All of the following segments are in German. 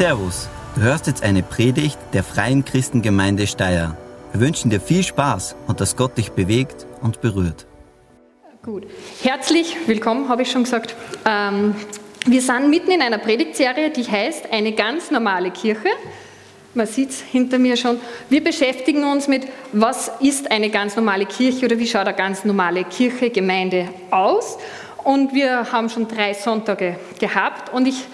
Servus, du hörst jetzt eine Predigt der Freien Christengemeinde Steyr. Wir wünschen dir viel Spaß und dass Gott dich bewegt und berührt. Gut, herzlich willkommen, habe ich schon gesagt. Ähm, wir sind mitten in einer Predigtserie, die heißt Eine ganz normale Kirche. Man sieht es hinter mir schon. Wir beschäftigen uns mit, was ist eine ganz normale Kirche oder wie schaut eine ganz normale Kirche, Gemeinde aus. Und wir haben schon drei Sonntage gehabt und ich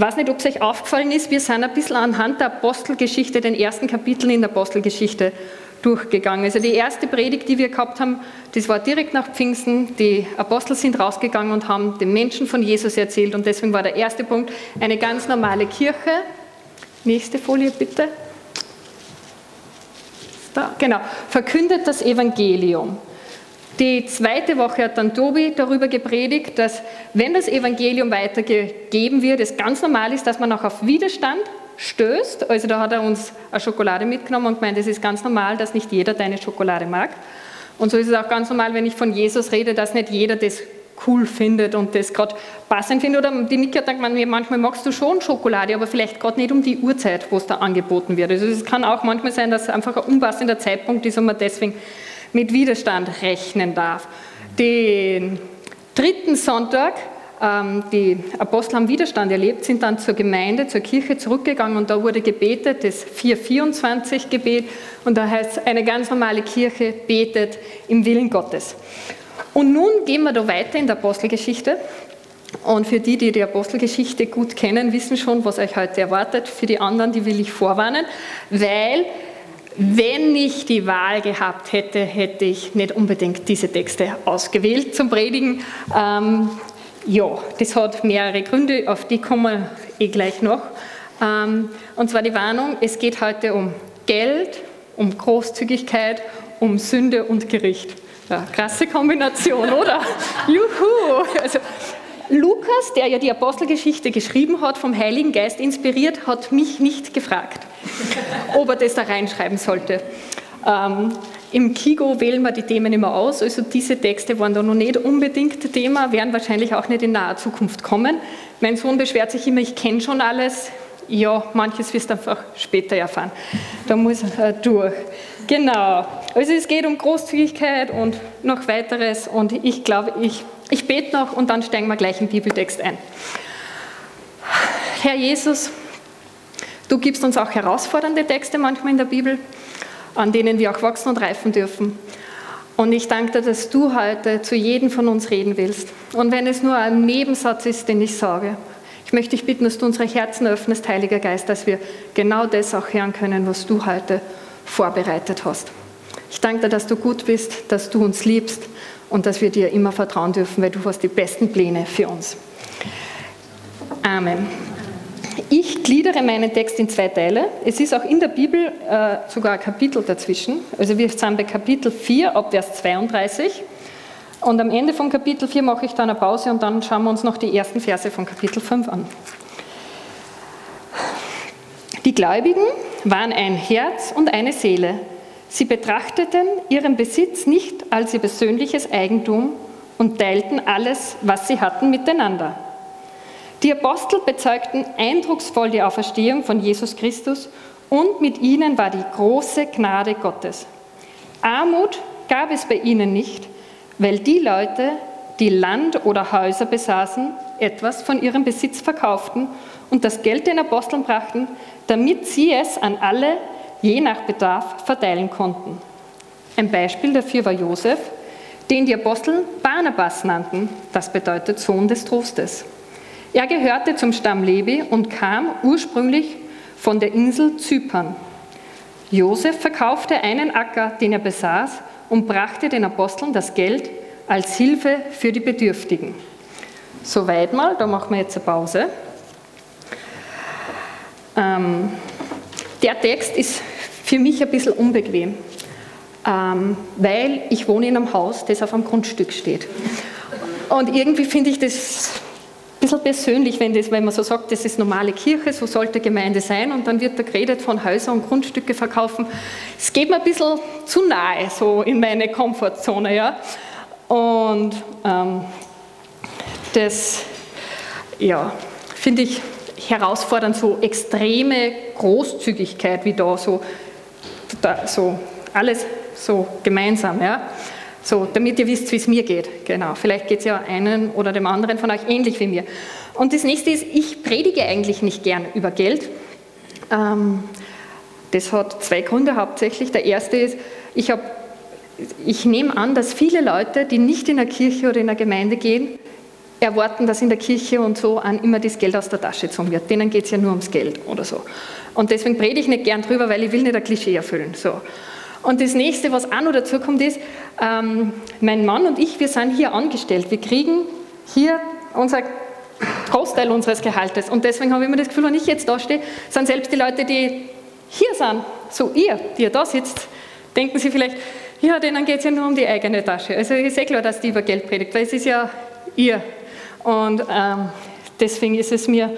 weiß nicht, ob es euch aufgefallen ist, wir sind ein bisschen anhand der Apostelgeschichte, den ersten Kapiteln in der Apostelgeschichte durchgegangen. Also die erste Predigt, die wir gehabt haben, das war direkt nach Pfingsten. Die Apostel sind rausgegangen und haben den Menschen von Jesus erzählt und deswegen war der erste Punkt eine ganz normale Kirche. Nächste Folie bitte. Da, genau. Verkündet das Evangelium. Die zweite Woche hat dann Tobi darüber gepredigt, dass wenn das Evangelium weitergegeben wird, es ganz normal ist, dass man auch auf Widerstand stößt. Also da hat er uns eine Schokolade mitgenommen und gemeint, es ist ganz normal, dass nicht jeder deine Schokolade mag. Und so ist es auch ganz normal, wenn ich von Jesus rede, dass nicht jeder das cool findet und das gerade passend findet. Oder die Nika sagt man, manchmal magst du schon Schokolade, aber vielleicht gerade nicht um die Uhrzeit, wo es da angeboten wird. Also es kann auch manchmal sein, dass es einfach ein unpassender Zeitpunkt ist und man deswegen mit Widerstand rechnen darf. Den dritten Sonntag, ähm, die Apostel haben Widerstand erlebt, sind dann zur Gemeinde, zur Kirche zurückgegangen und da wurde gebetet, das 424-Gebet und da heißt eine ganz normale Kirche betet im Willen Gottes. Und nun gehen wir da weiter in der Apostelgeschichte. Und für die, die die Apostelgeschichte gut kennen, wissen schon, was euch heute erwartet. Für die anderen, die will ich vorwarnen, weil wenn ich die Wahl gehabt hätte, hätte ich nicht unbedingt diese Texte ausgewählt zum Predigen. Ähm, ja, das hat mehrere Gründe, auf die kommen wir eh gleich noch. Ähm, und zwar die Warnung, es geht heute um Geld, um Großzügigkeit, um Sünde und Gericht. Ja, krasse Kombination, oder? Juhu! Also, Lukas, der ja die Apostelgeschichte geschrieben hat, vom Heiligen Geist inspiriert, hat mich nicht gefragt, ob er das da reinschreiben sollte. Ähm, Im Kigo wählen wir die Themen immer aus, also diese Texte waren da noch nicht unbedingt Thema, werden wahrscheinlich auch nicht in naher Zukunft kommen. Mein Sohn beschwert sich immer, ich kenne schon alles. Ja, manches wirst du einfach später erfahren. Da muss er durch. Genau. Also es geht um Großzügigkeit und noch weiteres und ich glaube, ich ich bete noch und dann steigen wir gleich im Bibeltext ein. Herr Jesus, du gibst uns auch herausfordernde Texte manchmal in der Bibel, an denen wir auch wachsen und reifen dürfen. Und ich danke dir, dass du heute zu jedem von uns reden willst. Und wenn es nur ein Nebensatz ist, den ich sage, ich möchte dich bitten, dass du unsere Herzen öffnest, Heiliger Geist, dass wir genau das auch hören können, was du heute vorbereitet hast. Ich danke dir, dass du gut bist, dass du uns liebst und dass wir dir immer vertrauen dürfen, weil du hast die besten Pläne für uns. Amen. Ich gliedere meinen Text in zwei Teile. Es ist auch in der Bibel äh, sogar ein Kapitel dazwischen. Also wir sind bei Kapitel 4 ab Vers 32. Und am Ende von Kapitel 4 mache ich dann eine Pause und dann schauen wir uns noch die ersten Verse von Kapitel 5 an. Die Gläubigen waren ein Herz und eine Seele. Sie betrachteten ihren Besitz nicht als ihr persönliches Eigentum und teilten alles, was sie hatten, miteinander. Die Apostel bezeugten eindrucksvoll die Auferstehung von Jesus Christus und mit ihnen war die große Gnade Gottes. Armut gab es bei ihnen nicht, weil die Leute, die Land oder Häuser besaßen, etwas von ihrem Besitz verkauften und das Geld den Aposteln brachten, damit sie es an alle, je nach Bedarf verteilen konnten. Ein Beispiel dafür war Josef, den die Apostel Barnabas nannten, das bedeutet Sohn des Trostes. Er gehörte zum Stamm Levi und kam ursprünglich von der Insel Zypern. Josef verkaufte einen Acker, den er besaß, und brachte den Aposteln das Geld als Hilfe für die Bedürftigen. Soweit mal, da machen wir jetzt eine Pause. Ähm, der Text ist für mich ein bisschen unbequem, ähm, weil ich wohne in einem Haus, das auf einem Grundstück steht. Und irgendwie finde ich das bisschen persönlich, wenn, das, wenn man so sagt, das ist normale Kirche, so sollte Gemeinde sein und dann wird da geredet von Häusern und Grundstücke verkaufen. Es geht mir ein bisschen zu nahe, so in meine Komfortzone. Ja? Und ähm, das ja, finde ich herausfordern, so extreme Großzügigkeit wie da, so, so alles so gemeinsam. Ja? So, damit ihr wisst, wie es mir geht. Genau. Vielleicht geht es ja einen oder dem anderen von euch ähnlich wie mir. Und das nächste ist, ich predige eigentlich nicht gern über Geld. Ähm, das hat zwei Gründe hauptsächlich. Der erste ist, ich, hab, ich nehme an, dass viele Leute, die nicht in der Kirche oder in der Gemeinde gehen, erwarten, dass in der Kirche und so an immer das Geld aus der Tasche gezogen wird. Denen geht es ja nur ums Geld oder so. Und deswegen predige ich nicht gern drüber, weil ich will nicht ein Klischee erfüllen. So. Und das nächste, was auch noch dazu kommt, ist, ähm, mein Mann und ich, wir sind hier angestellt. Wir kriegen hier unser Großteil unseres Gehaltes. Und deswegen habe ich immer das Gefühl, wenn ich jetzt da stehe, sind selbst die Leute, die hier sind, so ihr, die ihr da sitzt, denken sie vielleicht, ja, denen geht es ja nur um die eigene Tasche. Also ich sehe klar, dass die über Geld predigt, weil es ist ja ihr. Und ähm, deswegen ist es mir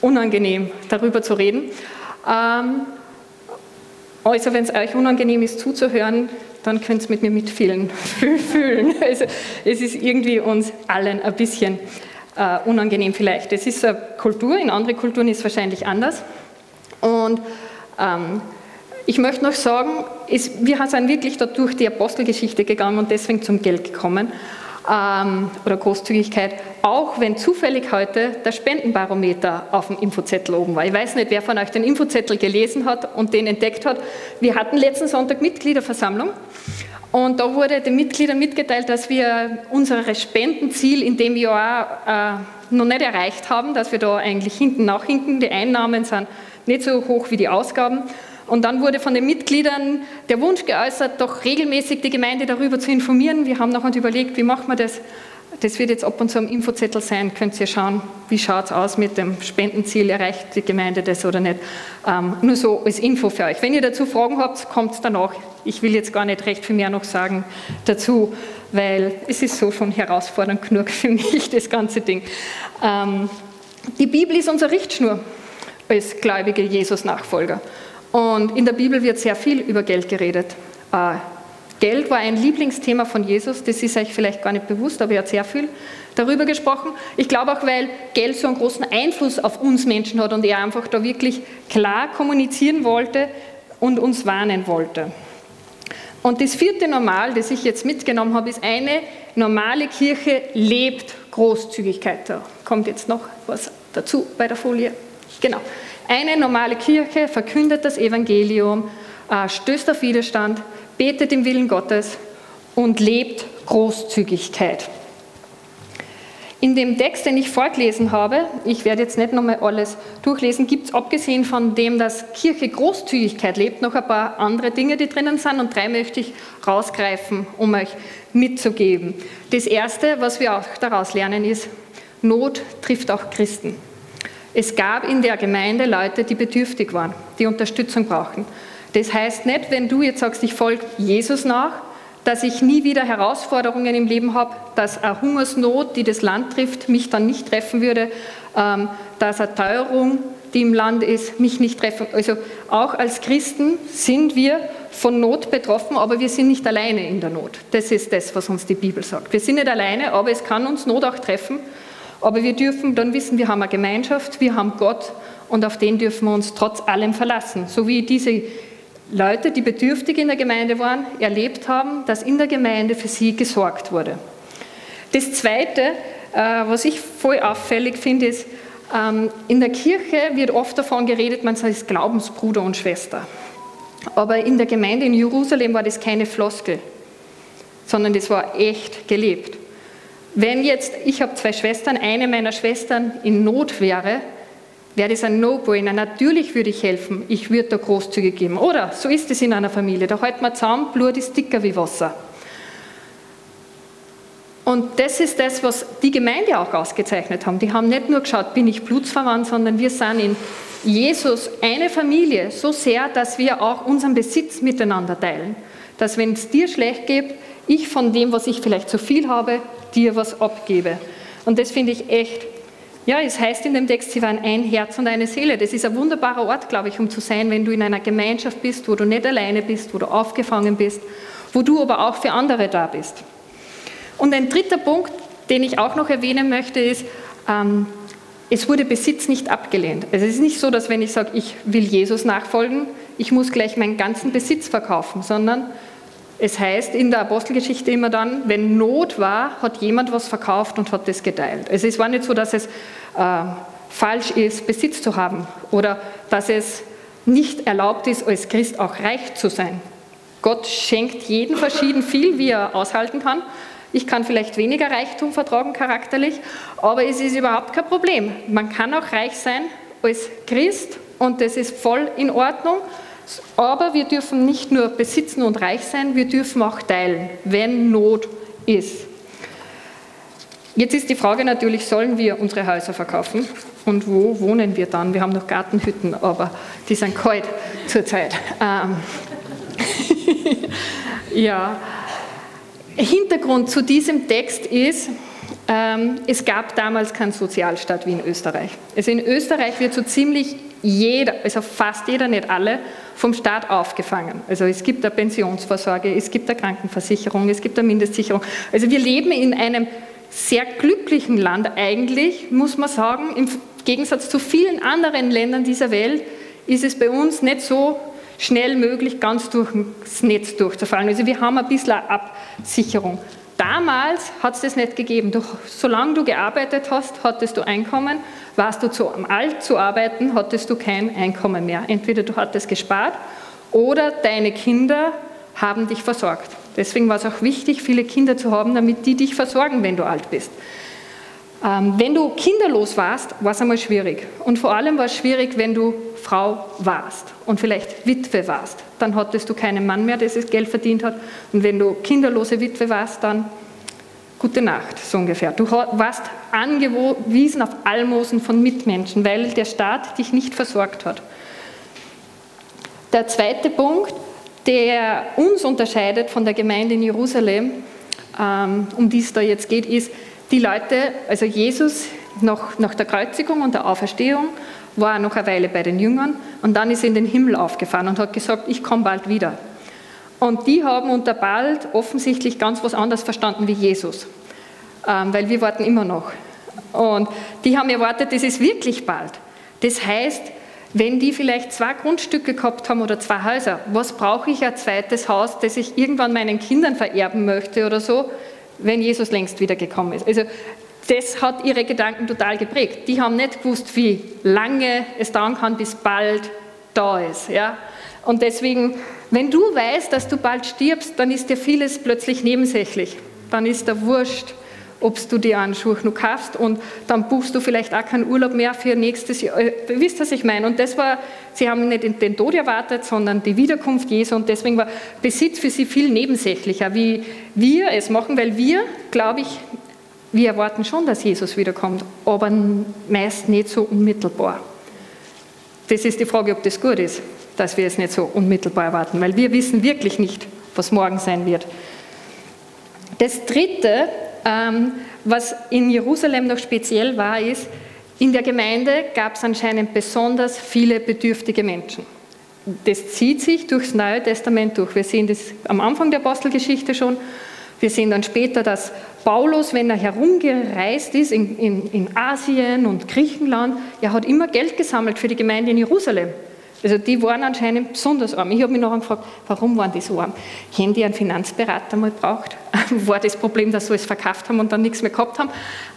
unangenehm, darüber zu reden. Ähm, also wenn es euch unangenehm ist zuzuhören, dann könnt ihr mit mir mitfühlen. fühlen. Also es ist irgendwie uns allen ein bisschen äh, unangenehm vielleicht. Es ist eine Kultur, in anderen Kulturen ist es wahrscheinlich anders. Und ähm, ich möchte noch sagen, ist, wir sind wirklich da durch die Apostelgeschichte gegangen und deswegen zum Geld gekommen ähm, oder Großzügigkeit, auch wenn zufällig heute der Spendenbarometer auf dem Infozettel oben war. Ich weiß nicht, wer von euch den Infozettel gelesen hat und den entdeckt hat. Wir hatten letzten Sonntag Mitgliederversammlung und da wurde den Mitgliedern mitgeteilt, dass wir unser Spendenziel in dem Jahr äh, noch nicht erreicht haben, dass wir da eigentlich hinten nachhinken. Die Einnahmen sind nicht so hoch wie die Ausgaben. Und dann wurde von den Mitgliedern der Wunsch geäußert, doch regelmäßig die Gemeinde darüber zu informieren. Wir haben noch überlegt, wie machen wir das? Das wird jetzt ab und zu am Infozettel sein. Könnt ihr schauen, wie schaut es aus mit dem Spendenziel? Erreicht die Gemeinde das oder nicht? Ähm, nur so als Info für euch. Wenn ihr dazu Fragen habt, kommt danach. Ich will jetzt gar nicht recht viel mehr noch sagen dazu, weil es ist so schon herausfordernd genug für mich, das ganze Ding. Ähm, die Bibel ist unsere Richtschnur als gläubige Jesus-Nachfolger. Und in der Bibel wird sehr viel über Geld geredet. Äh, Geld war ein Lieblingsthema von Jesus, das ist euch vielleicht gar nicht bewusst, aber er hat sehr viel darüber gesprochen. Ich glaube auch, weil Geld so einen großen Einfluss auf uns Menschen hat und er einfach da wirklich klar kommunizieren wollte und uns warnen wollte. Und das vierte Normal, das ich jetzt mitgenommen habe, ist eine normale Kirche lebt Großzügigkeit. Da kommt jetzt noch was dazu bei der Folie. Genau. Eine normale Kirche verkündet das Evangelium, äh, stößt auf Widerstand, betet im Willen Gottes und lebt Großzügigkeit. In dem Text, den ich vorgelesen habe, ich werde jetzt nicht nochmal alles durchlesen, gibt es abgesehen von dem, dass Kirche Großzügigkeit lebt, noch ein paar andere Dinge, die drinnen sind und drei möchte ich rausgreifen, um euch mitzugeben. Das erste, was wir auch daraus lernen, ist, Not trifft auch Christen. Es gab in der Gemeinde Leute, die bedürftig waren, die Unterstützung brauchen. Das heißt nicht, wenn du jetzt sagst, ich folge Jesus nach, dass ich nie wieder Herausforderungen im Leben habe, dass eine Hungersnot, die das Land trifft, mich dann nicht treffen würde, ähm, dass eine Teuerung, die im Land ist, mich nicht treffen. Also auch als Christen sind wir von Not betroffen, aber wir sind nicht alleine in der Not. Das ist das, was uns die Bibel sagt. Wir sind nicht alleine, aber es kann uns Not auch treffen. Aber wir dürfen dann wissen, wir haben eine Gemeinschaft, wir haben Gott und auf den dürfen wir uns trotz allem verlassen. So wie diese Leute, die bedürftig in der Gemeinde waren, erlebt haben, dass in der Gemeinde für sie gesorgt wurde. Das Zweite, äh, was ich voll auffällig finde, ist, ähm, in der Kirche wird oft davon geredet, man sei Glaubensbruder und Schwester. Aber in der Gemeinde in Jerusalem war das keine Floskel, sondern das war echt gelebt. Wenn jetzt, ich habe zwei Schwestern, eine meiner Schwestern in Not wäre, wäre das ein No-Brainer. Natürlich würde ich helfen, ich würde da großzügig geben. Oder so ist es in einer Familie, da hält man zusammen, Blut ist dicker wie Wasser. Und das ist das, was die Gemeinde auch ausgezeichnet haben. Die haben nicht nur geschaut, bin ich blutsverwandt, sondern wir sind in Jesus eine Familie so sehr, dass wir auch unseren Besitz miteinander teilen. Dass wenn es dir schlecht geht, ich von dem, was ich vielleicht zu viel habe, dir was abgebe. Und das finde ich echt, ja, es heißt in dem Text, sie waren ein Herz und eine Seele. Das ist ein wunderbarer Ort, glaube ich, um zu sein, wenn du in einer Gemeinschaft bist, wo du nicht alleine bist, wo du aufgefangen bist, wo du aber auch für andere da bist. Und ein dritter Punkt, den ich auch noch erwähnen möchte, ist, ähm, es wurde Besitz nicht abgelehnt. Also es ist nicht so, dass wenn ich sage, ich will Jesus nachfolgen, ich muss gleich meinen ganzen Besitz verkaufen, sondern es heißt in der Apostelgeschichte immer dann, wenn Not war, hat jemand was verkauft und hat das geteilt. Es war nicht so, dass es äh, falsch ist, Besitz zu haben oder dass es nicht erlaubt ist, als Christ auch reich zu sein. Gott schenkt jedem verschieden viel, wie er aushalten kann. Ich kann vielleicht weniger Reichtum vertragen charakterlich, aber es ist überhaupt kein Problem. Man kann auch reich sein als Christ und das ist voll in Ordnung. Aber wir dürfen nicht nur besitzen und reich sein, wir dürfen auch teilen, wenn Not ist. Jetzt ist die Frage natürlich, sollen wir unsere Häuser verkaufen? Und wo wohnen wir dann? Wir haben noch Gartenhütten, aber die sind kalt zurzeit. Ähm ja, Hintergrund zu diesem Text ist, ähm, es gab damals keinen Sozialstaat wie in Österreich. Also in Österreich wird so ziemlich jeder, also fast jeder, nicht alle, vom Staat aufgefangen. Also es gibt eine Pensionsvorsorge, es gibt eine Krankenversicherung, es gibt eine Mindestsicherung. Also wir leben in einem sehr glücklichen Land eigentlich, muss man sagen. Im Gegensatz zu vielen anderen Ländern dieser Welt ist es bei uns nicht so schnell möglich, ganz durch das Netz durchzufallen. Also wir haben ein bisschen eine Absicherung. Damals hat es das nicht gegeben. Du, solange du gearbeitet hast, hattest du Einkommen. Warst du zu alt zu arbeiten, hattest du kein Einkommen mehr. Entweder du hattest gespart oder deine Kinder haben dich versorgt. Deswegen war es auch wichtig, viele Kinder zu haben, damit die dich versorgen, wenn du alt bist. Ähm, wenn du kinderlos warst, war es einmal schwierig. Und vor allem war es schwierig, wenn du Frau warst und vielleicht Witwe warst. Dann hattest du keinen Mann mehr, der das Geld verdient hat. Und wenn du kinderlose Witwe warst, dann gute Nacht, so ungefähr. Du warst angewiesen auf Almosen von Mitmenschen, weil der Staat dich nicht versorgt hat. Der zweite Punkt, der uns unterscheidet von der Gemeinde in Jerusalem, ähm, um die es da jetzt geht, ist, die Leute, also Jesus nach, nach der Kreuzigung und der Auferstehung, war noch eine Weile bei den Jüngern und dann ist er in den Himmel aufgefahren und hat gesagt, ich komme bald wieder. Und die haben unter bald offensichtlich ganz was anderes verstanden wie Jesus, ähm, weil wir warten immer noch. Und die haben erwartet, das ist wirklich bald. Das heißt, wenn die vielleicht zwei Grundstücke gehabt haben oder zwei Häuser, was brauche ich ein zweites Haus, das ich irgendwann meinen Kindern vererben möchte oder so? Wenn Jesus längst wiedergekommen ist. Also das hat ihre Gedanken total geprägt. Die haben nicht gewusst, wie lange es dauern kann, bis bald da ist. Ja? Und deswegen, wenn du weißt, dass du bald stirbst, dann ist dir vieles plötzlich nebensächlich. Dann ist der Wurscht, ob du dir einen Schuh noch kaufst und dann buchst du vielleicht auch keinen Urlaub mehr für nächstes Jahr. Äh, wisst ihr, was ich meine? Und das war, sie haben nicht den Tod erwartet, sondern die Wiederkunft Jesu und deswegen war Besitz für sie viel nebensächlicher, wie wir es machen, weil wir, glaube ich, wir erwarten schon, dass Jesus wiederkommt, aber meist nicht so unmittelbar. Das ist die Frage, ob das gut ist, dass wir es nicht so unmittelbar erwarten, weil wir wissen wirklich nicht, was morgen sein wird. Das Dritte, was in Jerusalem noch speziell war, ist, in der Gemeinde gab es anscheinend besonders viele bedürftige Menschen. Das zieht sich durchs Neue Testament durch. Wir sehen das am Anfang der Apostelgeschichte schon. Wir sehen dann später, dass Paulus, wenn er herumgereist ist in, in, in Asien und Griechenland, er hat immer Geld gesammelt für die Gemeinde in Jerusalem. Also die waren anscheinend besonders arm. Ich habe mich nachher gefragt, warum waren die so arm? Haben die einen Finanzberater mal gebraucht? War das Problem, dass sie es verkauft haben und dann nichts mehr gehabt haben?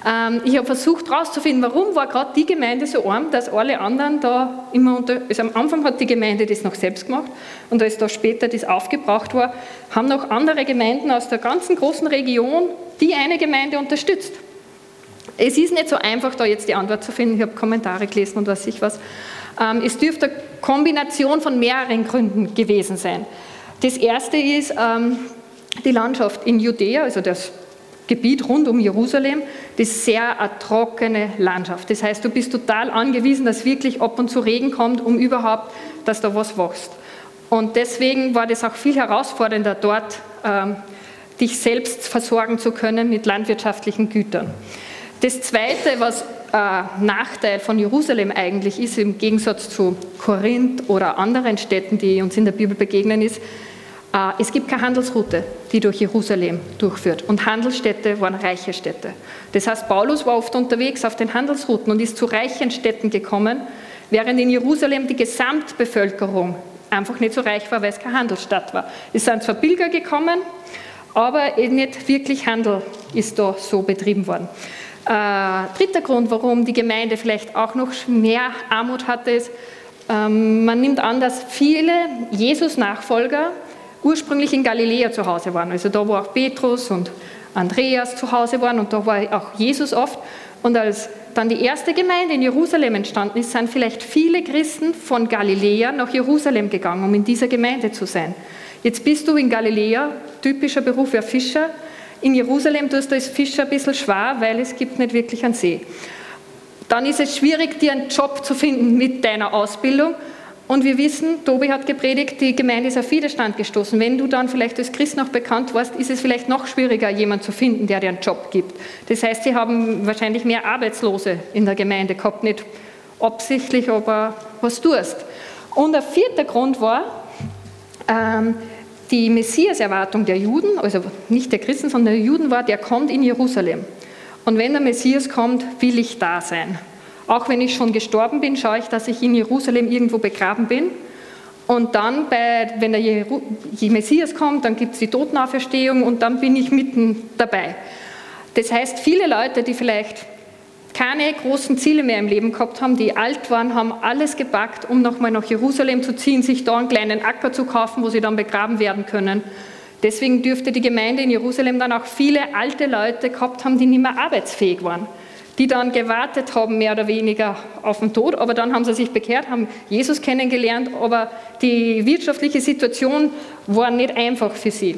Ähm, ich habe versucht herauszufinden, warum war gerade die Gemeinde so arm, dass alle anderen da immer unter... Also am Anfang hat die Gemeinde das noch selbst gemacht und als da später das aufgebraucht war, haben noch andere Gemeinden aus der ganzen großen Region die eine Gemeinde unterstützt. Es ist nicht so einfach, da jetzt die Antwort zu finden. Ich habe Kommentare gelesen und weiß ich was. Ähm, es dürfte eine Kombination von mehreren Gründen gewesen sein. Das erste ist ähm, die Landschaft in Judäa, also das Gebiet rund um Jerusalem, das ist sehr eine trockene Landschaft. Das heißt, du bist total angewiesen, dass wirklich ab und zu Regen kommt, um überhaupt, dass da was wächst. Und deswegen war das auch viel herausfordernder, dort ähm, dich selbst versorgen zu können mit landwirtschaftlichen Gütern. Das Zweite, was äh, Nachteil von Jerusalem eigentlich ist, im Gegensatz zu Korinth oder anderen Städten, die uns in der Bibel begegnen, ist, Äh, es gibt keine Handelsroute, die durch Jerusalem durchführt. Und Handelsstädte waren reiche Städte. Das heißt, Paulus war oft unterwegs auf den Handelsrouten und ist zu reichen Städten gekommen, während in Jerusalem die Gesamtbevölkerung einfach nicht so reich war, weil es keine Handelsstadt war. Es sind zwar Pilger gekommen, aber nicht wirklich Handel ist da so betrieben worden. Äh, dritter Grund, warum die Gemeinde vielleicht auch noch mehr Armut hatte, ist, ähm, man nimmt an, dass viele Jesus-Nachfolger ursprünglich in Galiläa zu Hause waren. Also da, wo auch Petrus und Andreas zu Hause waren und da war auch Jesus oft. Und als dann die erste Gemeinde in Jerusalem entstanden ist, sind vielleicht viele Christen von Galiläa nach Jerusalem gegangen, um in dieser Gemeinde zu sein. Jetzt bist du in Galiläa, typischer Beruf wäre Fischer. In Jerusalem tust du als Fischer ein bisschen schwer, weil es gibt nicht wirklich einen See. Dann ist es schwierig, dir einen Job zu finden mit deiner Ausbildung. Und wir wissen, Tobi hat gepredigt, die Gemeinde ist auf Widerstand gestoßen. Wenn du dann vielleicht als Christ noch bekannt warst, ist es vielleicht noch schwieriger, jemanden zu finden, der dir einen Job gibt. Das heißt, sie haben wahrscheinlich mehr Arbeitslose in der Gemeinde gehabt, nicht absichtlich, aber was tust. Und der vierte Grund war ähm, die Messias-Erwartung der Juden, also nicht der Christen, sondern der Juden war, der kommt in Jerusalem. Und wenn der Messias kommt, will ich da sein. Auch wenn ich schon gestorben bin, schaue ich, dass ich in Jerusalem irgendwo begraben bin. Und dann, bei, wenn der Messias kommt, dann gibt es die Totenauferstehung und dann bin ich mitten dabei. Das heißt, viele Leute, die vielleicht keine großen Ziele mehr im Leben gehabt haben, die alt waren, haben alles gepackt, um nochmal nach Jerusalem zu ziehen, sich da einen kleinen Acker zu kaufen, wo sie dann begraben werden können. Deswegen dürfte die Gemeinde in Jerusalem dann auch viele alte Leute gehabt haben, die nicht mehr arbeitsfähig waren die dann gewartet haben, mehr oder weniger auf den Tod, aber dann haben sie sich bekehrt, haben Jesus kennengelernt, aber die wirtschaftliche Situation war nicht einfach für sie.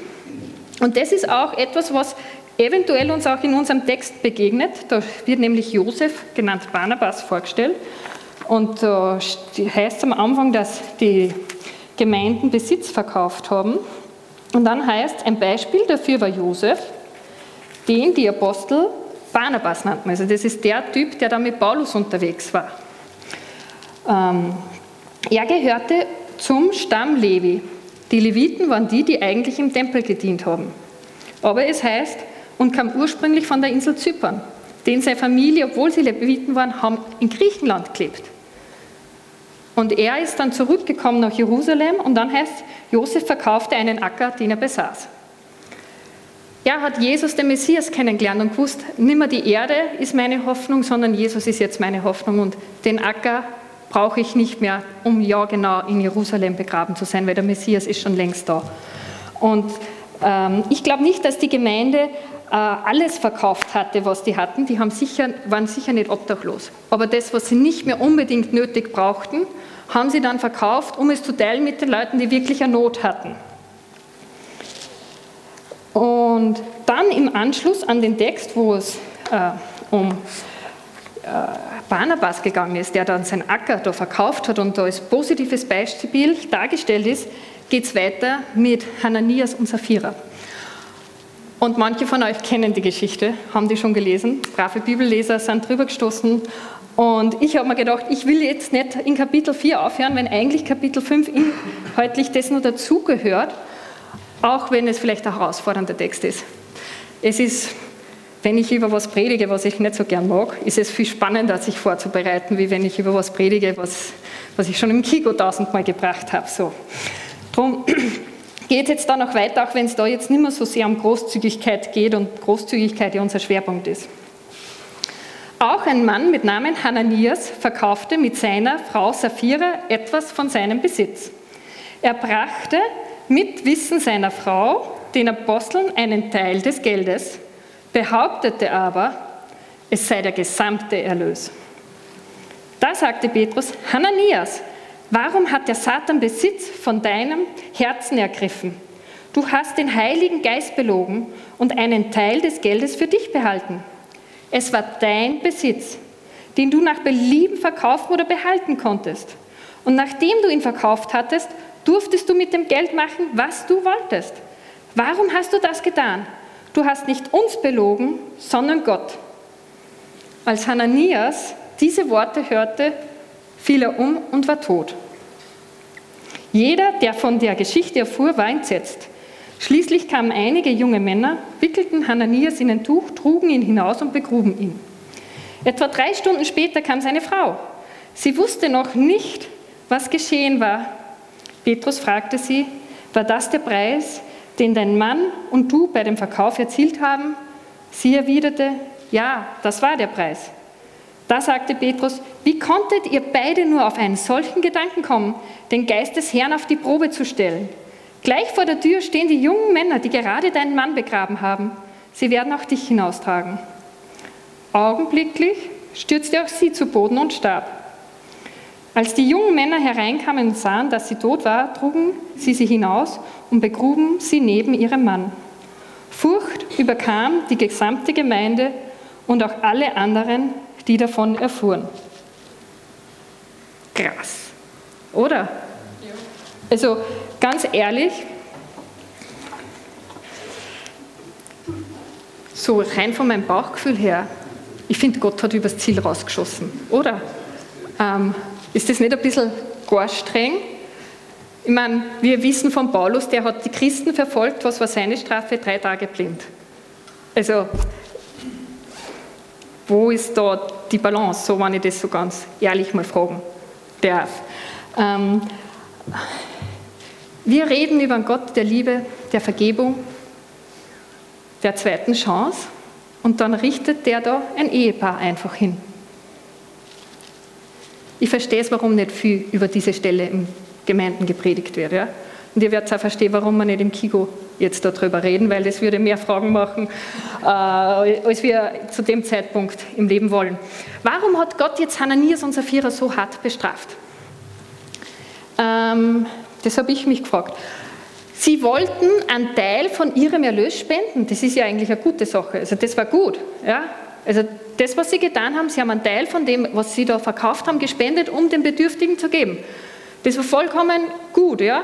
Und das ist auch etwas, was eventuell uns auch in unserem Text begegnet. Da wird nämlich Josef, genannt Barnabas, vorgestellt. Und da heißt am Anfang, dass die Gemeinden Besitz verkauft haben. Und dann heißt, ein Beispiel dafür war Josef, den die Apostel Barnabas nennt man. Also das ist der Typ, der da mit Paulus unterwegs war. Ähm, er gehörte zum Stamm Levi. Die Leviten waren die, die eigentlich im Tempel gedient haben. Aber es heißt, und kam ursprünglich von der Insel Zypern. Denn seine Familie, obwohl sie Leviten waren, haben in Griechenland gelebt. Und er ist dann zurückgekommen nach Jerusalem und dann heißt, Josef verkaufte einen Acker, den er besaß. Er hat Jesus, den Messias, kennengelernt und gewusst, nicht mehr die Erde ist meine Hoffnung, sondern Jesus ist jetzt meine Hoffnung und den Acker brauche ich nicht mehr, um ja genau in Jerusalem begraben zu sein, weil der Messias ist schon längst da. Und ähm, ich glaube nicht, dass die Gemeinde alles verkauft hatte, was die hatten. Die haben sicher, waren sicher nicht obdachlos. Aber das, was sie nicht mehr unbedingt nötig brauchten, haben sie dann verkauft, um es zu teilen mit den Leuten, die wirklich eine Not hatten. Und dann im Anschluss an den Text, wo es äh, um äh, Barnabas gegangen ist, der dann sein Acker da verkauft hat und da als positives Beispiel dargestellt ist, geht es weiter mit Hananias und Sapphira. Und manche von euch kennen die Geschichte, haben die schon gelesen. Brave Bibelleser sind drüber gestoßen. Und ich habe mir gedacht, ich will jetzt nicht in Kapitel 4 aufhören, wenn eigentlich Kapitel 5 inhaltlich das nur dazugehört auch wenn es vielleicht ein herausfordernder Text ist. Es ist, wenn ich über was predige, was ich nicht so gern mag, ist es viel spannender, sich vorzubereiten, wie wenn ich über was predige, was, was ich schon im Kiko tausendmal gebracht habe. So. Darum geht jetzt da noch weiter, auch wenn es da jetzt nicht mehr so sehr um Großzügigkeit geht und Großzügigkeit ja unser Schwerpunkt ist. Auch ein Mann mit Namen Hananias verkaufte mit seiner Frau Sapphira etwas von seinem Besitz. Er brachte mit Wissen seiner Frau den Aposteln einen Teil des Geldes, behauptete aber, es sei der gesamte Erlös. Da sagte Petrus, Hananias, warum hat der Satan Besitz von deinem Herzen ergriffen? Du hast den Heiligen Geist belogen und einen Teil des Geldes für dich behalten. Es war dein Besitz, den du nach Belieben verkaufen oder behalten konntest. Und nachdem du ihn verkauft hattest, durftest du mit dem Geld machen, was du wolltest. Warum hast du das getan? Du hast nicht uns belogen, sondern Gott. Als Hananias diese Worte hörte, fiel er um und war tot. Jeder, der von der Geschichte erfuhr, war entsetzt. Schließlich kamen einige junge Männer, wickelten Hananias in ein Tuch, trugen ihn hinaus und begruben ihn. Etwa drei Stunden später kam seine Frau. Sie wusste noch nicht, was geschehen war. Petrus fragte sie, war das der Preis, den dein Mann und du bei dem Verkauf erzielt haben? Sie erwiderte, ja, das war der Preis. Da sagte Petrus, wie konntet ihr beide nur auf einen solchen Gedanken kommen, den Geist des Herrn auf die Probe zu stellen? Gleich vor der Tür stehen die jungen Männer, die gerade deinen Mann begraben haben. Sie werden auch dich hinaustragen. Augenblicklich stürzte auch sie zu Boden und starb. Als die jungen Männer hereinkamen und sahen, dass sie tot war, trugen sie sie hinaus und begruben sie neben ihrem Mann. Furcht überkam die gesamte Gemeinde und auch alle anderen, die davon erfuhren. Krass, oder? Also ganz ehrlich, so rein von meinem Bauchgefühl her, ich finde, Gott hat übers Ziel rausgeschossen, oder? Ähm, ist das nicht ein bisschen gar streng? Ich meine, wir wissen von Paulus, der hat die Christen verfolgt, was war seine Strafe? Drei Tage blind. Also, wo ist da die Balance, so wenn ich das so ganz ehrlich mal fragen darf. Ähm, wir reden über einen Gott der Liebe, der Vergebung, der zweiten Chance und dann richtet der da ein Ehepaar einfach hin. Ich verstehe es, warum nicht viel über diese Stelle in Gemeinden gepredigt wird. Ja? Und ihr werdet auch verstehen, warum wir nicht im Kigo jetzt darüber reden, weil das würde mehr Fragen machen, äh, als wir zu dem Zeitpunkt im Leben wollen. Warum hat Gott jetzt Hananias und Sapphira so hart bestraft? Ähm, das habe ich mich gefragt. Sie wollten einen Teil von ihrem Erlös spenden. Das ist ja eigentlich eine gute Sache. Also das war gut. Ja? Also das, was sie getan haben, sie haben einen Teil von dem, was sie da verkauft haben, gespendet, um den Bedürftigen zu geben. Das war vollkommen gut, ja?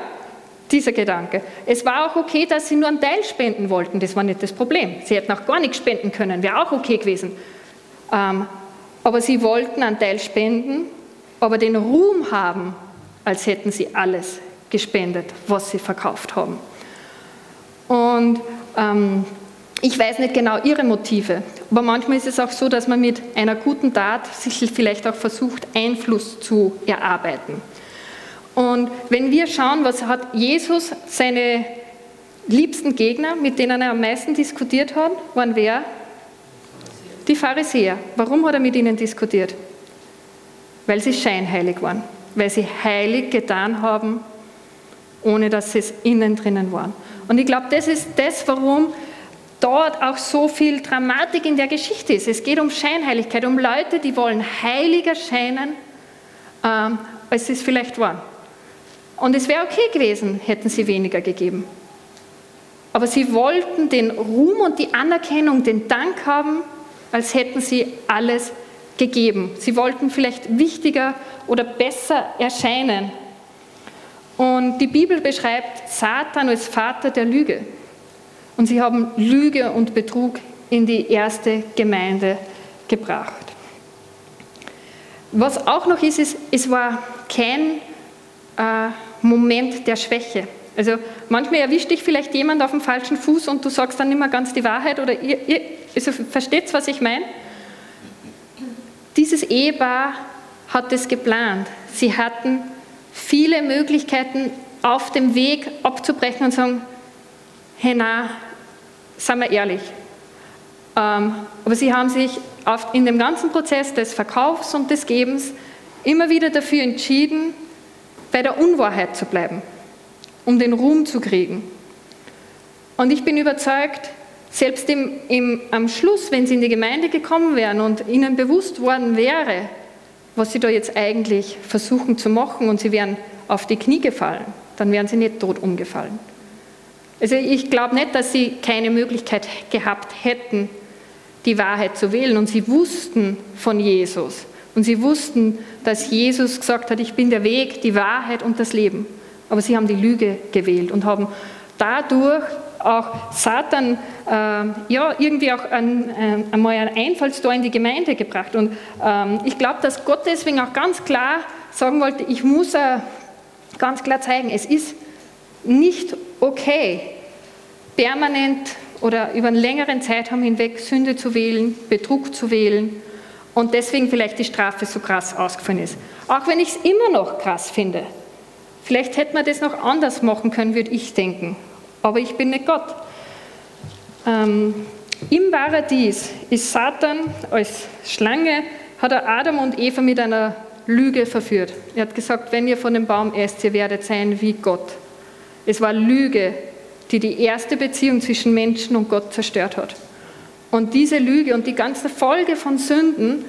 Dieser Gedanke. Es war auch okay, dass sie nur einen Teil spenden wollten. Das war nicht das Problem. Sie hätten auch gar nichts spenden können, wäre auch okay gewesen. Ähm, aber sie wollten einen Teil spenden, aber den Ruhm haben, als hätten sie alles gespendet, was sie verkauft haben. Und ähm, ich weiß nicht genau ihre Motive, aber manchmal ist es auch so, dass man mit einer guten Tat sich vielleicht auch versucht, Einfluss zu erarbeiten. Und wenn wir schauen, was hat Jesus seine liebsten Gegner, mit denen er am meisten diskutiert hat, waren wer? Die Pharisäer. Warum hat er mit ihnen diskutiert? Weil sie scheinheilig waren, weil sie heilig getan haben, ohne dass es innen drinnen waren. Und ich glaube, das ist das, warum dort auch so viel Dramatik in der Geschichte ist. Es geht um Scheinheiligkeit, um Leute, die wollen heiliger scheinen, ähm, als sie es vielleicht waren. Und es wäre okay gewesen, hätten sie weniger gegeben. Aber sie wollten den Ruhm und die Anerkennung, den Dank haben, als hätten sie alles gegeben. Sie wollten vielleicht wichtiger oder besser erscheinen. Und die Bibel beschreibt Satan als Vater der Lüge. Und sie haben Lüge und Betrug in die erste Gemeinde gebracht. Was auch noch ist, ist es war kein äh, Moment der Schwäche. Also manchmal erwischt dich vielleicht jemand auf dem falschen Fuß und du sagst dann nicht mehr ganz die Wahrheit oder ihr, ihr also versteht was ich meine? Dieses Ehepaar hat es geplant. Sie hatten viele Möglichkeiten auf dem Weg abzubrechen und sagen, hey na, seien wir ehrlich. Ähm, aber sie haben sich in dem ganzen Prozess des Verkaufs und des Gebens immer wieder dafür entschieden, bei der Unwahrheit zu bleiben, um den Ruhm zu kriegen. Und ich bin überzeugt, selbst im, im, am Schluss, wenn sie in die Gemeinde gekommen wären und ihnen bewusst worden wäre, was sie da jetzt eigentlich versuchen zu machen und sie wären auf die Knie gefallen, dann wären sie nicht tot umgefallen. Also ich glaube nicht, dass sie keine Möglichkeit gehabt hätten, die Wahrheit zu wählen. Und sie wussten von Jesus. Und sie wussten, dass Jesus gesagt hat, ich bin der Weg, die Wahrheit und das Leben. Aber sie haben die Lüge gewählt und haben dadurch auch Satan äh, ja, irgendwie auch ein, ein, einmal ein Einfallstor in die Gemeinde gebracht. Und ähm, ich glaube, dass Gott deswegen auch ganz klar sagen wollte, ich muss äh, ganz klar zeigen, es ist nicht okay, permanent oder über einen längeren Zeitraum hinweg Sünde zu wählen, Betrug zu wählen und deswegen vielleicht die Strafe so krass ausgefallen ist. Auch wenn ich es immer noch krass finde. Vielleicht hätte man das noch anders machen können, würde ich denken. Aber ich bin nicht Gott. Ähm, Im Paradies ist Satan als Schlange, hat er Adam und Eva mit einer Lüge verführt. Er hat gesagt, wenn ihr von dem Baum esst, ihr werdet sein wie Gott. Es war Lüge, die die erste Beziehung zwischen Menschen und Gott zerstört hat. Und diese Lüge und die ganze Folge von Sünden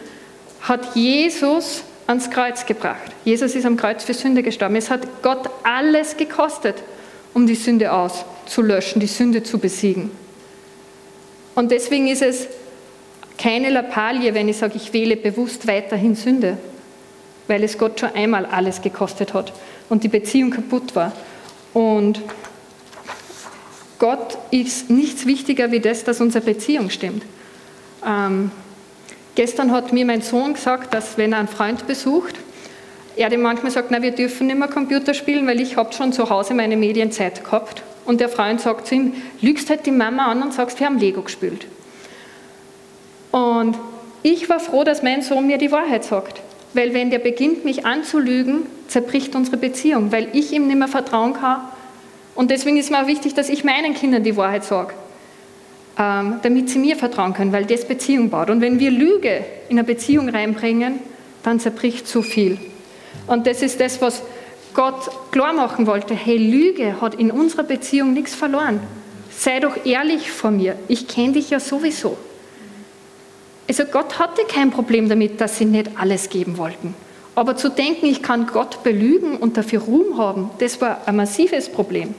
hat Jesus ans Kreuz gebracht. Jesus ist am Kreuz für Sünde gestorben. Es hat Gott alles gekostet, um die Sünde auszulöschen, die Sünde zu besiegen. Und deswegen ist es keine Lappalie, wenn ich sage, ich wähle bewusst weiterhin Sünde, weil es Gott schon einmal alles gekostet hat und die Beziehung kaputt war. Und Gott ist nichts wichtiger wie das, dass unsere Beziehung stimmt. Ähm, gestern hat mir mein Sohn gesagt, dass wenn er einen Freund besucht, er dem manchmal sagt, na, wir dürfen nicht mehr Computer spielen, weil ich habe schon zu Hause meine Medienzeit gehabt. Und der Freund sagt zu ihm, lügst halt die Mama an und sagst, wir haben Lego gespielt. Und ich war froh, dass mein Sohn mir die Wahrheit sagt. Weil wenn der beginnt, mich anzulügen, zerbricht unsere Beziehung, weil ich ihm nicht mehr vertrauen kann. Und deswegen ist mir auch wichtig, dass ich meinen Kindern die Wahrheit sage, ähm, damit sie mir vertrauen können, weil das Beziehung baut. Und wenn wir Lüge in eine Beziehung reinbringen, dann zerbricht zu viel. Und das ist das, was Gott klar machen wollte. Hey, Lüge hat in unserer Beziehung nichts verloren. Sei doch ehrlich vor mir. Ich kenne dich ja sowieso. Also Gott hatte kein Problem damit, dass sie nicht alles geben wollten. Aber zu denken, ich kann Gott belügen und dafür Ruhm haben, das war ein massives Problem.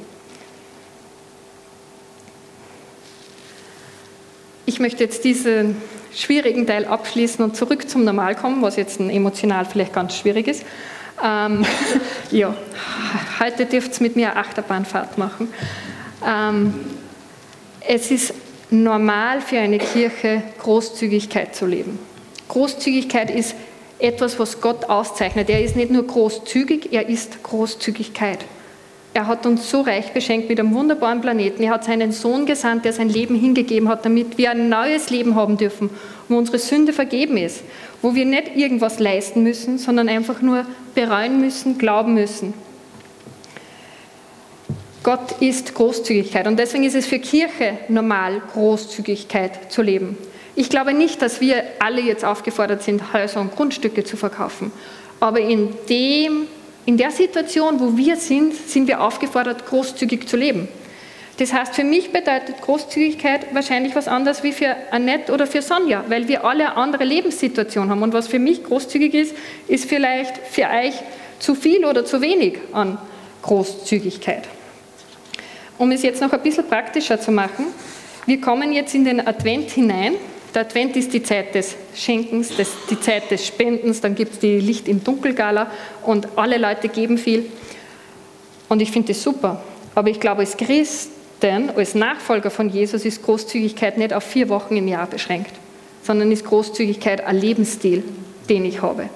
Möchte jetzt diesen schwierigen Teil abschließen und zurück zum Normal kommen, was jetzt emotional vielleicht ganz schwierig ist. Ähm, ja, heute dürft ihr mit mir eine Achterbahnfahrt machen. Ähm, es ist normal für eine Kirche, Großzügigkeit zu leben. Großzügigkeit ist etwas, was Gott auszeichnet. Er ist nicht nur großzügig, er ist Großzügigkeit. Er hat uns so reich beschenkt mit einem wunderbaren Planeten. Er hat seinen Sohn gesandt, der sein Leben hingegeben hat, damit wir ein neues Leben haben dürfen, wo unsere Sünde vergeben ist, wo wir nicht irgendwas leisten müssen, sondern einfach nur bereuen müssen, glauben müssen. Gott ist Großzügigkeit und deswegen ist es für Kirche normal, Großzügigkeit zu leben. Ich glaube nicht, dass wir alle jetzt aufgefordert sind, Häuser und Grundstücke zu verkaufen. Aber in, dem, in der Situation, wo wir sind, sind wir aufgefordert, großzügig zu leben. Das heißt, für mich bedeutet Großzügigkeit wahrscheinlich was anderes wie für Annette oder für Sonja, weil wir alle eine andere Lebenssituation haben. Und was für mich großzügig ist, ist vielleicht für euch zu viel oder zu wenig an Großzügigkeit. Um es jetzt noch ein bisschen praktischer zu machen, wir kommen jetzt in den Advent hinein. Der Advent ist die Zeit des Schenkens, des, die Zeit des Spendens, dann gibt es die Licht im Dunkelgala und alle Leute geben viel. Und ich finde das super. Aber ich glaube, als Christen, als Nachfolger von Jesus ist Großzügigkeit nicht auf vier Wochen im Jahr beschränkt, sondern ist Großzügigkeit ein Lebensstil, den ich habe.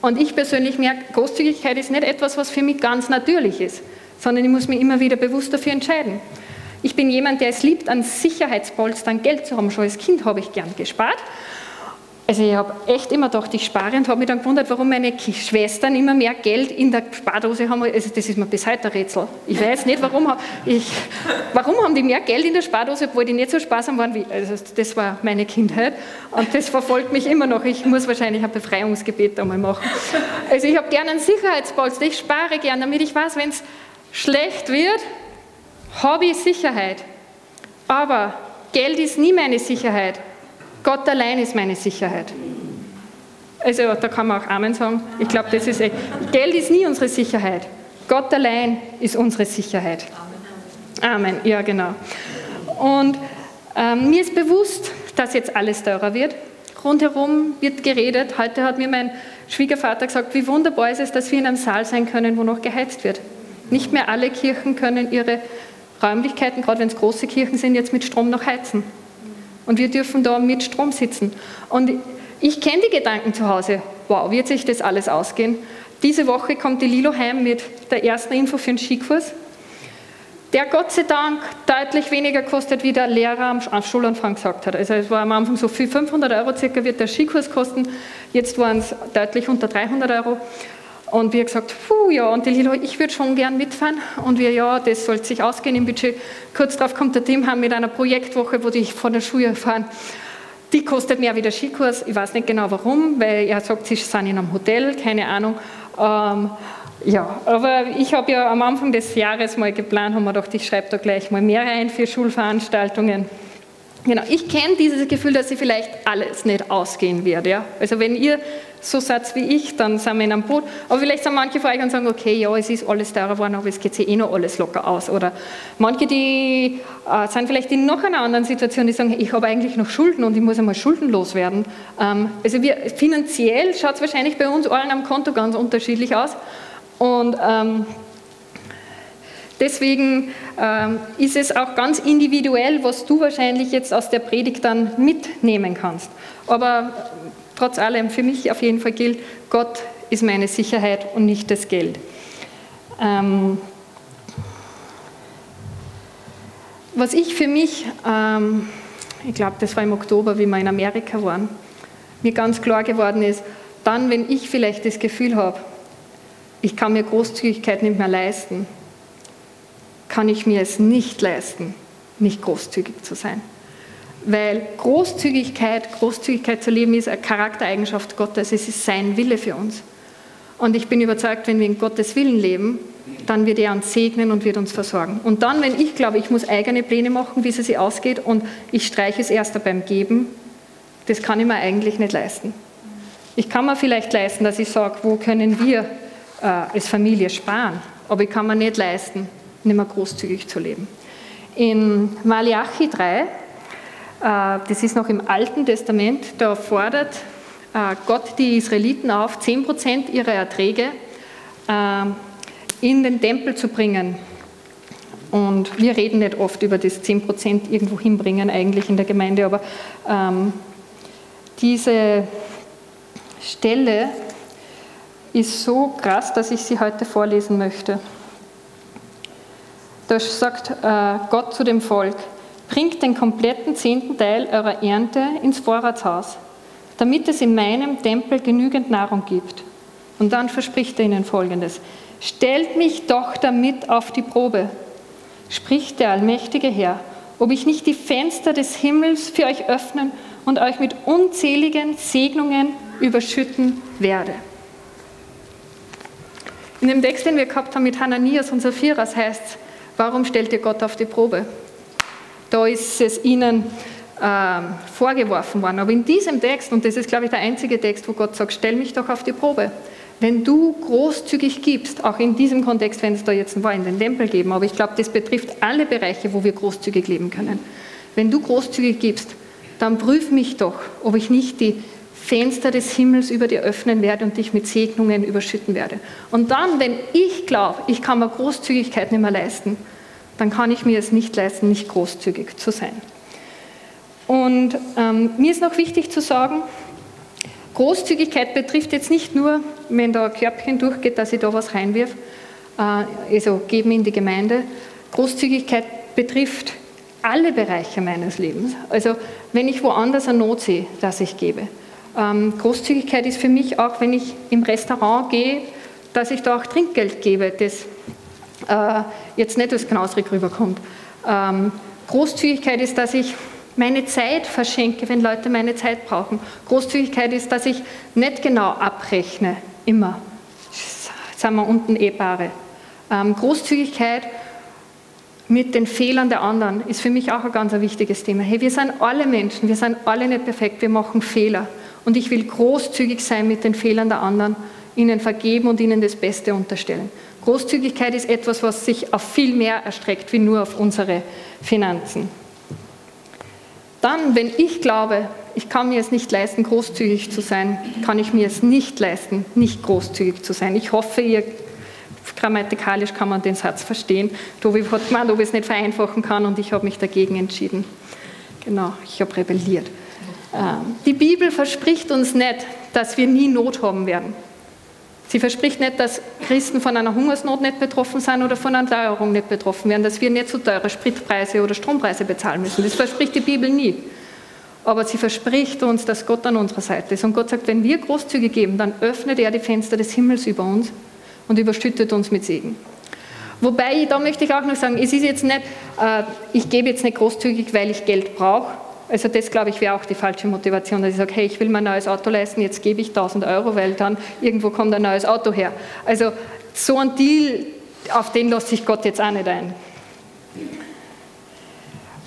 Und ich persönlich merke, Großzügigkeit ist nicht etwas, was für mich ganz natürlich ist sondern ich muss mich immer wieder bewusst dafür entscheiden. Ich bin jemand, der es liebt, an Sicherheitspolstern Geld zu haben. Schon als Kind habe ich gern gespart. Also ich habe echt immer gedacht, ich spare und habe mich dann gewundert, warum meine Schwestern immer mehr Geld in der Spardose haben. Also das ist mir bis heute ein Rätsel. Ich weiß nicht, warum, ich, warum haben die mehr Geld in der Spardose, obwohl die nicht so sparsam waren wie... Also das war meine Kindheit und das verfolgt mich immer noch. Ich muss wahrscheinlich ein Befreiungsgebet einmal machen. Also ich habe gerne einen Sicherheitspolster, ich spare gern, damit ich weiß, wenn es schlecht wird, habe ich Sicherheit. Aber Geld ist nie meine Sicherheit. Gott allein ist meine Sicherheit. Also da kann man auch Amen sagen. Ich glaube, das ist echt. Geld ist nie unsere Sicherheit. Gott allein ist unsere Sicherheit. Amen. Ja, genau. Und ähm, mir ist bewusst, dass jetzt alles teurer wird. Rundherum wird geredet. Heute hat mir mein Schwiegervater gesagt, wie wunderbar ist es, dass wir in einem Saal sein können, wo noch geheizt wird. Nicht mehr alle Kirchen können ihre Räumlichkeiten, gerade wenn es große Kirchen sind, jetzt mit Strom noch heizen. Und wir dürfen da mit Strom sitzen. Und ich kenne die Gedanken zu Hause, wow, wird sich das alles ausgehen? diese Woche kommt die Lilo heim mit der ersten Info für den Skikurs, der Gott sei Dank deutlich weniger kostet, wie der Lehrer am Schulanfang gesagt hat. Also es war am Anfang so viel, 500 Euro circa wird der Skikurs kosten, jetzt waren es deutlich unter 300 Euro. Und wir gesagt, puh, ja, und die Lilo, ich würde schon gern mitfahren. Und wir, ja, das soll sich ausgehen im Budget. Kurz darauf kommt der Team mit einer Projektwoche, wo die von der Schule fahren. Die kostet mehr wie der Skikurs. Ich weiß nicht genau warum, weil er sagt, sie sind in einem Hotel, keine Ahnung. Ähm, ja, aber ich habe ja am Anfang des Jahres mal geplant, haben wir gedacht, ich schreibe da gleich mal mehr rein für Schulveranstaltungen. Genau, ich kenne dieses Gefühl, dass ich vielleicht alles nicht ausgehen wird. Ja? Also wenn ihr so seid wie ich, dann sind wir in einem Boot. Aber vielleicht sind manche von euch und sagen, okay, ja, es ist alles teurer geworden, aber es geht sich eh noch alles locker aus. Oder manche, die äh, sind vielleicht in noch einer anderen Situation, die sagen, ich habe eigentlich noch Schulden und ich muss einmal schuldenlos werden. Ähm, also wir, finanziell schaut es wahrscheinlich bei uns allen am Konto ganz unterschiedlich aus. Und ähm, deswegen ähm, ist es auch ganz individuell, was du wahrscheinlich jetzt aus der Predigt dann mitnehmen kannst. Aber trotz allem, für mich auf jeden Fall gilt, Gott ist meine Sicherheit und nicht das Geld. Ähm, was ich für mich, ähm, ich glaube, das war im Oktober, wie wir in Amerika waren, mir ganz klar geworden ist, dann, wenn ich vielleicht das Gefühl habe, ich kann mir Großzügigkeit nicht mehr leisten, kann ich mir es nicht leisten, nicht großzügig zu sein. Weil Großzügigkeit, Großzügigkeit zu leben, ist eine Charaktereigenschaft Gottes, es ist sein Wille für uns. Und ich bin überzeugt, wenn wir in Gottes Willen leben, dann wird er uns segnen und wird uns versorgen. Und dann, wenn ich glaube, ich muss eigene Pläne machen, wie es sich ausgeht, und ich streiche es erst beim Geben, das kann ich mir eigentlich nicht leisten. Ich kann mir vielleicht leisten, dass ich sage, wo können wir äh, als Familie sparen, aber ich kann mir nicht leisten, nicht mehr großzügig zu leben. In Malachi 3 äh, das ist noch im Alten Testament, da fordert äh, Gott die Israeliten auf, 10% ihrer Erträge äh, in den Tempel zu bringen. Und wir reden nicht oft über das 10% irgendwo hinbringen eigentlich in der Gemeinde, aber ähm, diese Stelle ist so krass, dass ich sie heute vorlesen möchte. Da sagt äh, Gott zu dem Volk, Bringt den kompletten zehnten Teil eurer Ernte ins Vorratshaus, damit es in meinem Tempel genügend Nahrung gibt. Und dann verspricht er ihnen Folgendes. Stellt mich doch damit auf die Probe, spricht der allmächtige Herr, ob ich nicht die Fenster des Himmels für euch öffnen und euch mit unzähligen Segnungen überschütten werde. In dem Text, den wir gehabt haben mit Hananias und Saphiras, heißt es, warum stellt ihr Gott auf die Probe? Da ist es ihnen äh, vorgeworfen worden. Aber in diesem Text, und das ist, glaube ich, der einzige Text, wo Gott sagt, stell mich doch auf die Probe. Wenn du großzügig gibst, auch in diesem Kontext, wenn es da jetzt war, in den Tempel geben, aber ich glaube, das betrifft alle Bereiche, wo wir großzügig leben können. Wenn du großzügig gibst, dann prüf mich doch, ob ich nicht die Fenster des Himmels über dir öffnen werde und dich mit Segnungen überschütten werde. Und dann, wenn ich glaube, ich kann mir Großzügigkeit nicht mehr leisten, dann kann ich mir es nicht leisten, nicht großzügig zu sein. Und ähm, mir ist noch wichtig zu sagen, Großzügigkeit betrifft jetzt nicht nur, wenn da ein Körbchen durchgeht, dass ich da was reinwirf, äh, also geben in die Gemeinde. Großzügigkeit betrifft alle Bereiche meines Lebens. Also wenn ich woanders eine Not sehe, dass ich gebe. Ähm, Großzügigkeit ist für mich auch, wenn ich im Restaurant gehe, dass ich da auch Trinkgeld gebe. Das äh, jetzt nicht als knausrig rüberkommt. Ähm, Großzügigkeit ist, dass ich meine Zeit verschenke, wenn Leute meine Zeit brauchen. Großzügigkeit ist, dass ich nicht genau abrechne, immer. Sagen wir unten Ehpaare. Ähm, Großzügigkeit mit den Fehlern der anderen ist für mich auch ein ganz wichtiges Thema. Hey, wir sind alle Menschen, wir sind alle nicht perfekt, wir machen Fehler. Und ich will großzügig sein mit den Fehlern der anderen, ihnen vergeben und ihnen das Beste unterstellen. Großzügigkeit ist etwas, was sich auf viel mehr erstreckt wie nur auf unsere Finanzen. Dann, wenn ich glaube, ich kann mir es nicht leisten, großzügig zu sein, kann ich mir es nicht leisten, nicht großzügig zu sein. Ich hoffe, ihr grammatikalisch kann man den Satz verstehen. Tobi hat gemeint, ob ich es nicht vereinfachen kann und ich habe mich dagegen entschieden. Genau, ich habe rebelliert. Ähm, die Bibel verspricht uns nicht, dass wir nie Not haben werden. Sie verspricht nicht, dass Christen von einer Hungersnot nicht betroffen sind oder von einer Teuerung nicht betroffen werden, dass wir nicht so teure Spritpreise oder Strompreise bezahlen müssen. Das verspricht die Bibel nie. Aber sie verspricht uns, dass Gott an unserer Seite ist. Und Gott sagt, wenn wir großzügig geben, dann öffnet er die Fenster des Himmels über uns und überschüttet uns mit Segen. Wobei, da möchte ich auch noch sagen, es ist jetzt nicht, äh, ich gebe jetzt nicht großzügig, weil ich Geld brauche. Also das, glaube ich, wäre auch die falsche Motivation, dass ich sage, hey, ich will mir ein neues Auto leisten, jetzt gebe ich 1000 Euro, weil dann irgendwo kommt ein neues Auto her. Also so ein Deal, auf den lässt sich Gott jetzt auch nicht ein.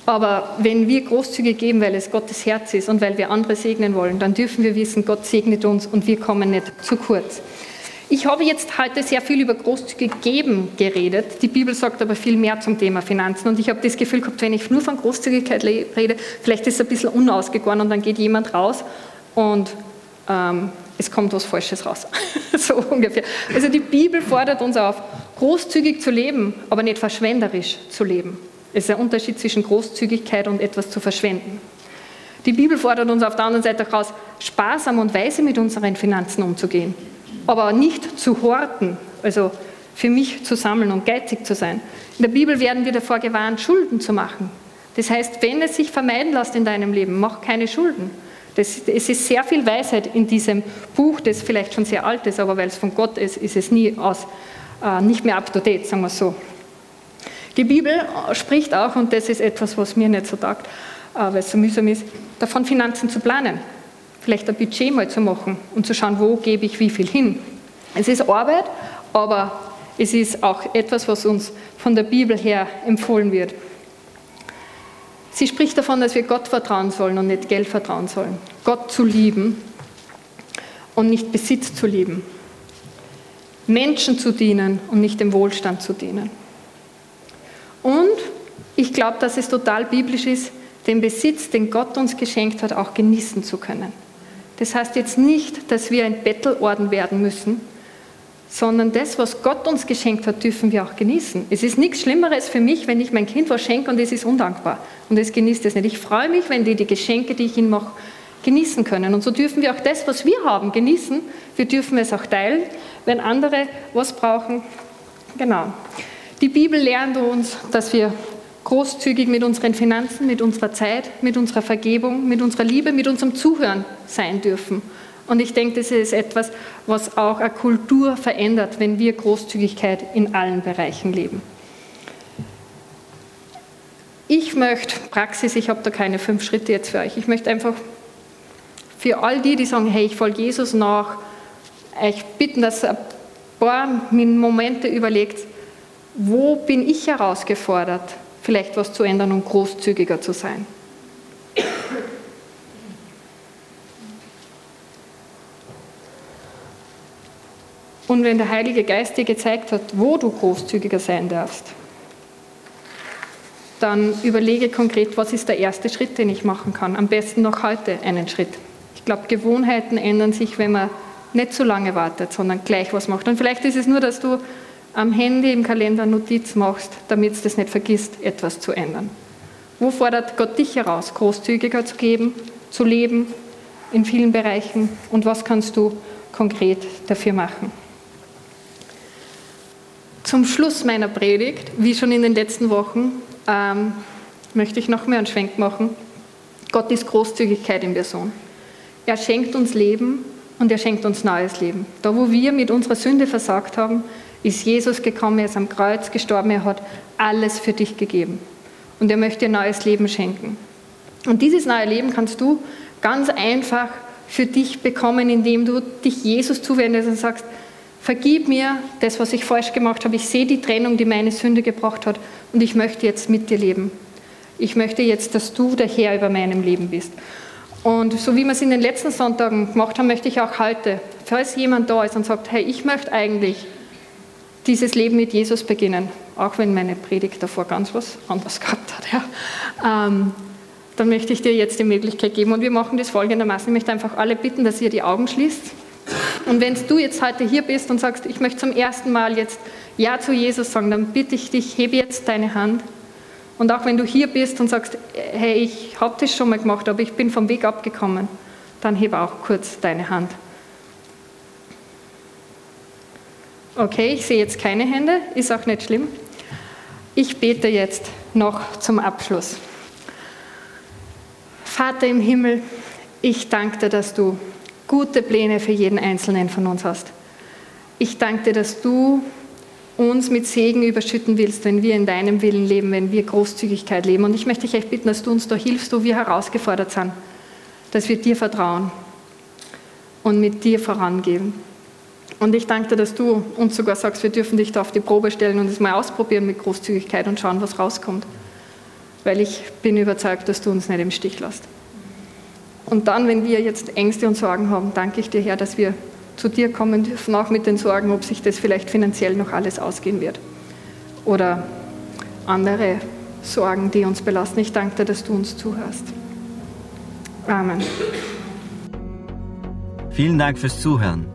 Aber wenn wir großzügig geben, weil es Gottes Herz ist und weil wir andere segnen wollen, dann dürfen wir wissen, Gott segnet uns und wir kommen nicht zu kurz. Ich habe jetzt heute sehr viel über großzügig geben geredet. Die Bibel sagt aber viel mehr zum Thema Finanzen. Und ich habe das Gefühl gehabt, wenn ich nur von Großzügigkeit rede, vielleicht ist es ein bisschen unausgegoren und dann geht jemand raus und ähm, es kommt was Falsches raus. so ungefähr. Also die Bibel fordert uns auf, großzügig zu leben, aber nicht verschwenderisch zu leben. Es ist ein Unterschied zwischen Großzügigkeit und etwas zu verschwenden. Die Bibel fordert uns auf der anderen Seite auch raus, sparsam und weise mit unseren Finanzen umzugehen, aber nicht zu horten, also für mich zu sammeln und geizig zu sein. In der Bibel werden wir davor gewarnt, Schulden zu machen. Das heißt, wenn es sich vermeiden lässt in deinem Leben, mach keine Schulden. Das, es ist sehr viel Weisheit in diesem Buch, das vielleicht schon sehr alt ist, aber weil es von Gott ist, ist es nie aus, äh, nicht mehr up to date, sagen wir so. Die Bibel spricht auch, und das ist etwas, was mir nicht so taugt, äh, weil es so mühsam ist, davon Finanzen zu planen. Vielleicht ein Budget mal zu machen und zu schauen, wo gebe ich wie viel hin. Es ist Arbeit, aber es ist auch etwas, was uns von der Bibel her empfohlen wird. Sie spricht davon, dass wir Gott vertrauen sollen und nicht Geld vertrauen sollen. Gott zu lieben und nicht Besitz zu lieben. Menschen zu dienen und nicht dem Wohlstand zu dienen. Und ich glaube, dass es total biblisch ist, den Besitz, den Gott uns geschenkt hat, auch genießen zu können. Das heißt jetzt nicht, dass wir ein Bettelorden werden müssen, sondern das, was Gott uns geschenkt hat, dürfen wir auch genießen. Es ist nichts Schlimmeres für mich, wenn ich mein Kind was schenke und es ist undankbar und es genießt es nicht. Ich freue mich, wenn die die Geschenke, die ich ihnen mache, genießen können. Und so dürfen wir auch das, was wir haben, genießen. Wir dürfen es auch teilen, wenn andere was brauchen. Genau. Die Bibel lernt uns, dass wir großzügig mit unseren Finanzen, mit unserer Zeit, mit unserer Vergebung, mit unserer Liebe, mit unserem Zuhören sein dürfen. Und ich denke, das ist etwas, was auch eine Kultur verändert, wenn wir Großzügigkeit in allen Bereichen leben. Ich möchte Praxis, ich habe da keine fünf Schritte jetzt für euch. Ich möchte einfach für all die, die sagen, hey, ich folge Jesus nach, euch bitten, dass ihr ein paar Momente überlegt, wo bin ich herausgefordert, vielleicht was zu ändern und großzügiger zu sein? Und wenn der Heilige Geist dir gezeigt hat, wo du großzügiger sein darfst, dann überlege konkret, was ist der erste Schritt, den ich machen kann. Am besten noch heute einen Schritt. Ich glaube, Gewohnheiten ändern sich, wenn man nicht so lange wartet, sondern gleich was macht. Und vielleicht ist es nur, dass du am Handy im Kalender Notiz machst, damit du das nicht vergisst, etwas zu ändern. Wo fordert Gott dich heraus, großzügiger zu geben, zu leben in vielen Bereichen und was kannst du konkret dafür machen? Zum Schluss meiner Predigt, wie schon in den letzten Wochen, ähm, möchte ich noch mehr einen Schwenk machen. Gott ist Großzügigkeit in Person. Er schenkt uns Leben und er schenkt uns neues Leben. Da, wo wir mit unserer Sünde versagt haben, ist Jesus gekommen, er ist am Kreuz gestorben, er hat alles für dich gegeben. Und er möchte dir neues Leben schenken. Und dieses neue Leben kannst du ganz einfach für dich bekommen, indem du dich Jesus zuwendest und sagst, vergib mir das, was ich falsch gemacht habe. Ich sehe die Trennung, die meine Sünde gebracht hat und ich möchte jetzt mit dir leben. Ich möchte jetzt, dass du der Herr über meinem Leben bist. Und so wie wir es in den letzten Sonntagen gemacht haben, möchte ich auch heute, falls jemand da ist und sagt, hey, ich möchte eigentlich dieses Leben mit Jesus beginnen, auch wenn meine Predigt davor ganz was anderes gehabt hat. Ja. Ähm, dann möchte ich dir jetzt die Möglichkeit geben und wir machen das folgendermaßen. Ich möchte einfach alle bitten, dass ihr die Augen schließt. Und wenn du jetzt heute hier bist und sagst, ich möchte zum ersten Mal jetzt Ja zu Jesus sagen, dann bitte ich dich, hebe jetzt deine Hand. Und auch wenn du hier bist und sagst, hey, ich habe das schon mal gemacht, aber ich bin vom Weg abgekommen, dann hebe auch kurz deine Hand. Okay, ich sehe jetzt keine Hände, ist auch nicht schlimm. Ich bete jetzt noch zum Abschluss. Vater im Himmel, ich danke dir, dass du gute Pläne für jeden Einzelnen von uns hast. Ich danke dir, dass du uns mit Segen überschütten willst, wenn wir in deinem Willen leben, wenn wir Großzügigkeit leben. Und ich möchte dich echt bitten, dass du uns da hilfst, wo wir herausgefordert sind, dass wir dir vertrauen und mit dir vorangehen. Und ich danke dir, dass du uns sogar sagst, wir dürfen dich da auf die Probe stellen und es mal ausprobieren mit Großzügigkeit und schauen, was rauskommt. Weil ich bin überzeugt, dass du uns nicht im Stich lässt. Und dann, wenn wir jetzt Ängste und Sorgen haben, danke ich dir, Herr, dass wir zu dir kommen dürfen, auch mit den Sorgen, ob sich das vielleicht finanziell noch alles ausgehen wird. Oder andere Sorgen, die uns belasten. Ich danke dir, dass du uns zuhörst. Amen. Vielen Dank fürs Zuhören.